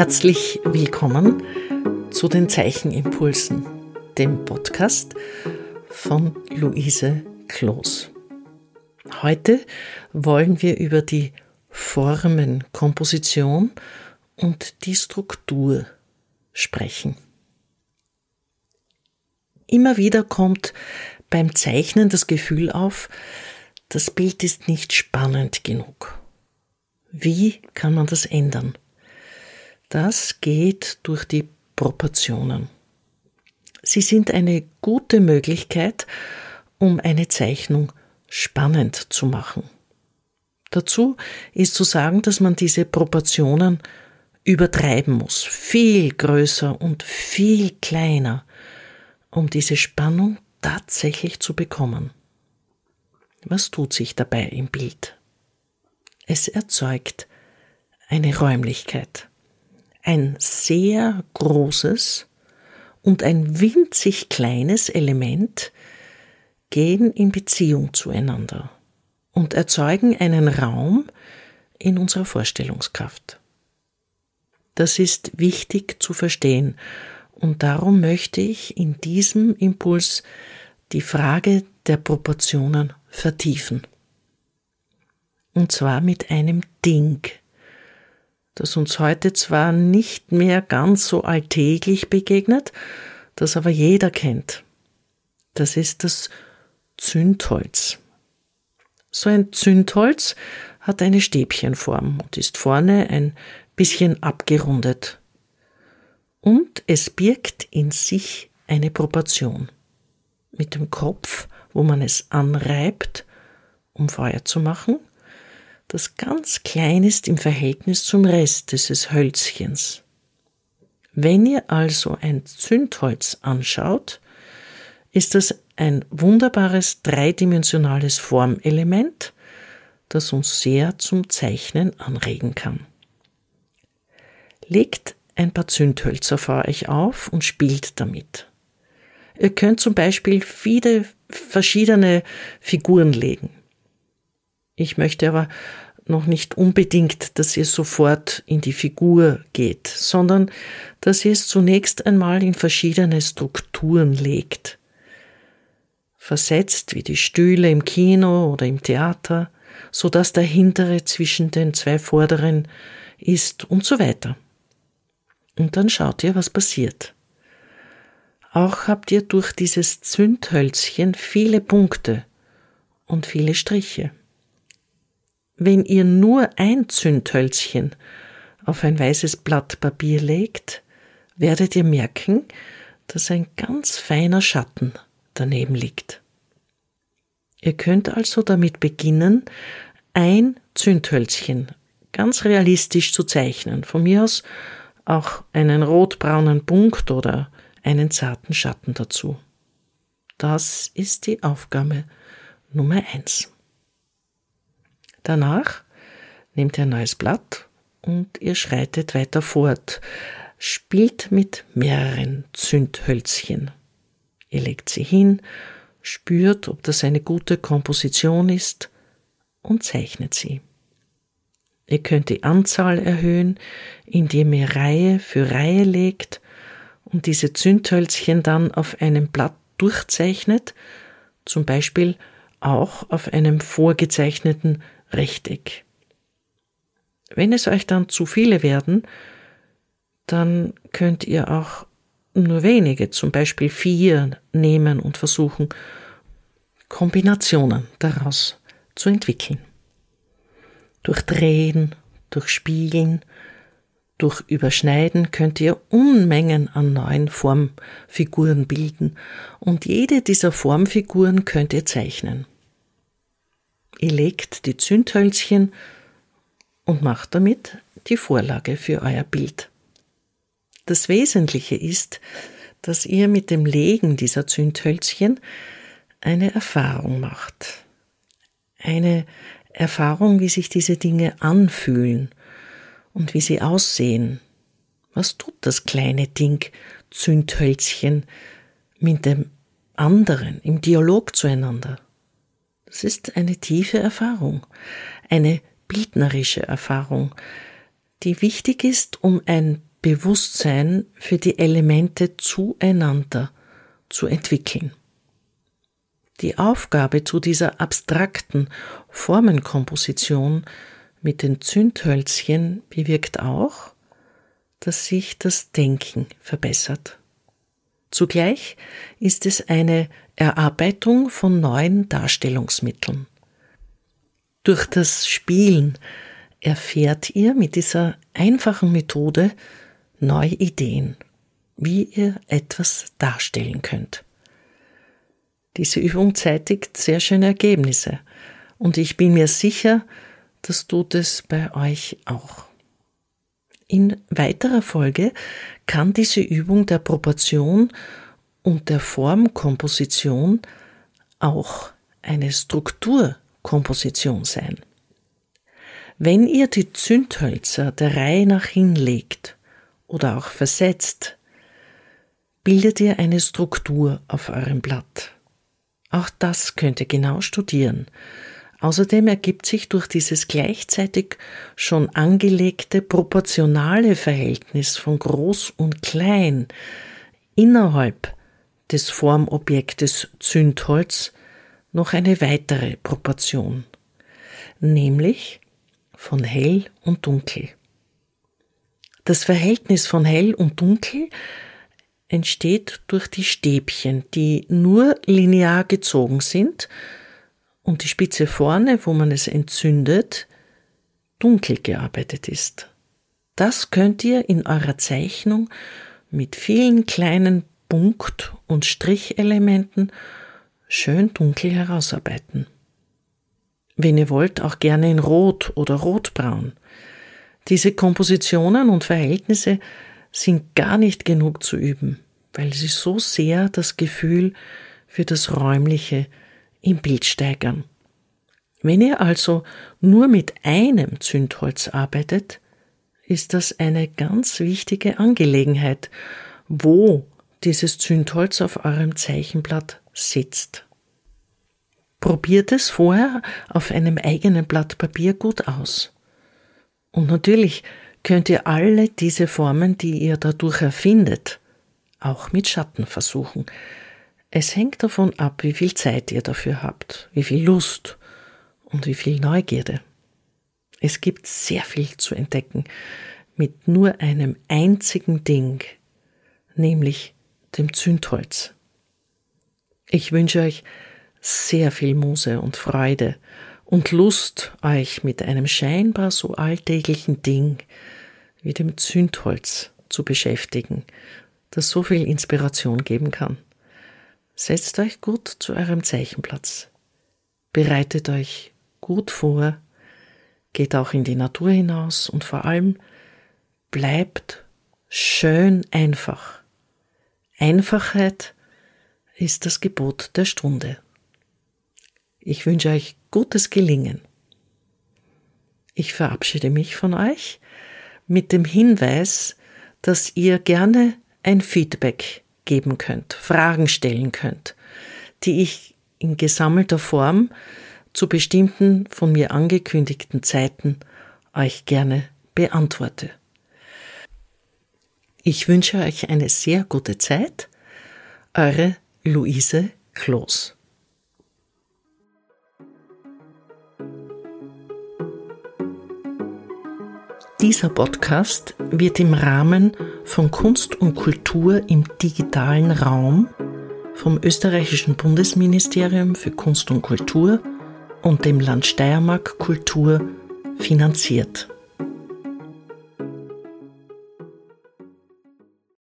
Herzlich willkommen zu den Zeichenimpulsen, dem Podcast von Luise Kloos. Heute wollen wir über die Formenkomposition und die Struktur sprechen. Immer wieder kommt beim Zeichnen das Gefühl auf, das Bild ist nicht spannend genug. Wie kann man das ändern? Das geht durch die Proportionen. Sie sind eine gute Möglichkeit, um eine Zeichnung spannend zu machen. Dazu ist zu sagen, dass man diese Proportionen übertreiben muss, viel größer und viel kleiner, um diese Spannung tatsächlich zu bekommen. Was tut sich dabei im Bild? Es erzeugt eine Räumlichkeit, ein sehr großes und ein winzig kleines Element gehen in Beziehung zueinander und erzeugen einen Raum in unserer Vorstellungskraft. Das ist wichtig zu verstehen und darum möchte ich in diesem Impuls die Frage der Proportionen vertiefen. Und zwar mit einem Ding, das uns heute zwar nicht mehr ganz so alltäglich begegnet, das aber jeder kennt. Das ist das Zündholz. So ein Zündholz hat eine Stäbchenform und ist vorne ein bisschen abgerundet. Und es birgt in sich eine Proportion. Mit dem Kopf, wo man es anreibt, um Feuer zu machen, das ganz klein ist im Verhältnis zum Rest dieses Hölzchens. Wenn ihr also ein Zündholz anschaut, ist das ein wunderbares dreidimensionales Formelement, das uns sehr zum Zeichnen anregen kann. Legt ein paar Zündhölzer vor euch auf und spielt damit. Ihr könnt zum Beispiel viele verschiedene Figuren legen. Ich möchte aber noch nicht unbedingt, dass ihr sofort in die Figur geht, sondern dass ihr es zunächst einmal in verschiedene Strukturen legt. Versetzt wie die Stühle im Kino oder im Theater, so dass der hintere zwischen den zwei vorderen ist und so weiter. Und dann schaut ihr, was passiert. Auch habt ihr durch dieses Zündhölzchen viele Punkte und viele Striche. Wenn ihr nur ein Zündhölzchen auf ein weißes Blatt Papier legt, werdet ihr merken, dass ein ganz feiner Schatten daneben liegt. Ihr könnt also damit beginnen, ein Zündhölzchen ganz realistisch zu zeichnen. Von mir aus auch einen rotbraunen Punkt oder einen zarten Schatten dazu. Das ist die Aufgabe Nummer eins. Danach nehmt ihr ein neues Blatt und ihr schreitet weiter fort, spielt mit mehreren Zündhölzchen. Ihr legt sie hin, spürt, ob das eine gute Komposition ist und zeichnet sie. Ihr könnt die Anzahl erhöhen, indem ihr Reihe für Reihe legt und diese Zündhölzchen dann auf einem Blatt durchzeichnet, zum Beispiel auch auf einem vorgezeichneten Rechteck. Wenn es euch dann zu viele werden, dann könnt ihr auch nur wenige, zum Beispiel vier, nehmen und versuchen, Kombinationen daraus zu entwickeln. Durch Drehen, durch Spiegeln, durch Überschneiden könnt ihr Unmengen an neuen Formfiguren bilden und jede dieser Formfiguren könnt ihr zeichnen. Ihr legt die Zündhölzchen und macht damit die Vorlage für euer Bild. Das Wesentliche ist, dass ihr mit dem Legen dieser Zündhölzchen eine Erfahrung macht. Eine Erfahrung, wie sich diese Dinge anfühlen und wie sie aussehen. Was tut das kleine Ding Zündhölzchen mit dem anderen im Dialog zueinander? Das ist eine tiefe Erfahrung, eine bildnerische Erfahrung, die wichtig ist, um ein Bewusstsein für die Elemente zueinander zu entwickeln. Die Aufgabe zu dieser abstrakten Formenkomposition mit den Zündhölzchen bewirkt auch, dass sich das Denken verbessert. Zugleich ist es eine Erarbeitung von neuen Darstellungsmitteln. Durch das Spielen erfährt ihr mit dieser einfachen Methode neue Ideen, wie ihr etwas darstellen könnt. Diese Übung zeitigt sehr schöne Ergebnisse und ich bin mir sicher, das tut es bei euch auch. In weiterer Folge kann diese Übung der Proportion und der Formkomposition auch eine Strukturkomposition sein. Wenn ihr die Zündhölzer der Reihe nach hinlegt oder auch versetzt, bildet ihr eine Struktur auf eurem Blatt. Auch das könnt ihr genau studieren. Außerdem ergibt sich durch dieses gleichzeitig schon angelegte proportionale Verhältnis von groß und klein innerhalb des Formobjektes Zündholz noch eine weitere Proportion, nämlich von hell und dunkel. Das Verhältnis von hell und dunkel entsteht durch die Stäbchen, die nur linear gezogen sind und die Spitze vorne, wo man es entzündet, dunkel gearbeitet ist. Das könnt ihr in eurer Zeichnung mit vielen kleinen Punkt- und Strichelementen schön dunkel herausarbeiten. Wenn ihr wollt, auch gerne in Rot oder Rotbraun. Diese Kompositionen und Verhältnisse sind gar nicht genug zu üben, weil sie so sehr das Gefühl für das Räumliche im Bild steigern. Wenn ihr also nur mit einem Zündholz arbeitet, ist das eine ganz wichtige Angelegenheit, wo dieses Zündholz auf eurem Zeichenblatt sitzt. Probiert es vorher auf einem eigenen Blatt Papier gut aus. Und natürlich könnt ihr alle diese Formen, die ihr dadurch erfindet, auch mit Schatten versuchen. Es hängt davon ab, wie viel Zeit ihr dafür habt, wie viel Lust und wie viel Neugierde. Es gibt sehr viel zu entdecken mit nur einem einzigen Ding, nämlich dem Zündholz. Ich wünsche euch sehr viel Muse und Freude und Lust, euch mit einem scheinbar so alltäglichen Ding wie dem Zündholz zu beschäftigen, das so viel Inspiration geben kann. Setzt euch gut zu eurem Zeichenplatz. Bereitet euch gut vor, geht auch in die Natur hinaus und vor allem bleibt schön einfach. Einfachheit ist das Gebot der Stunde. Ich wünsche euch gutes Gelingen. Ich verabschiede mich von euch mit dem Hinweis, dass ihr gerne ein Feedback geben könnt, Fragen stellen könnt, die ich in gesammelter Form zu bestimmten von mir angekündigten Zeiten euch gerne beantworte. Ich wünsche euch eine sehr gute Zeit. Eure Luise Kloß. Dieser Podcast wird im Rahmen von Kunst und Kultur im digitalen Raum vom österreichischen Bundesministerium für Kunst und Kultur und dem Land Steiermark Kultur finanziert.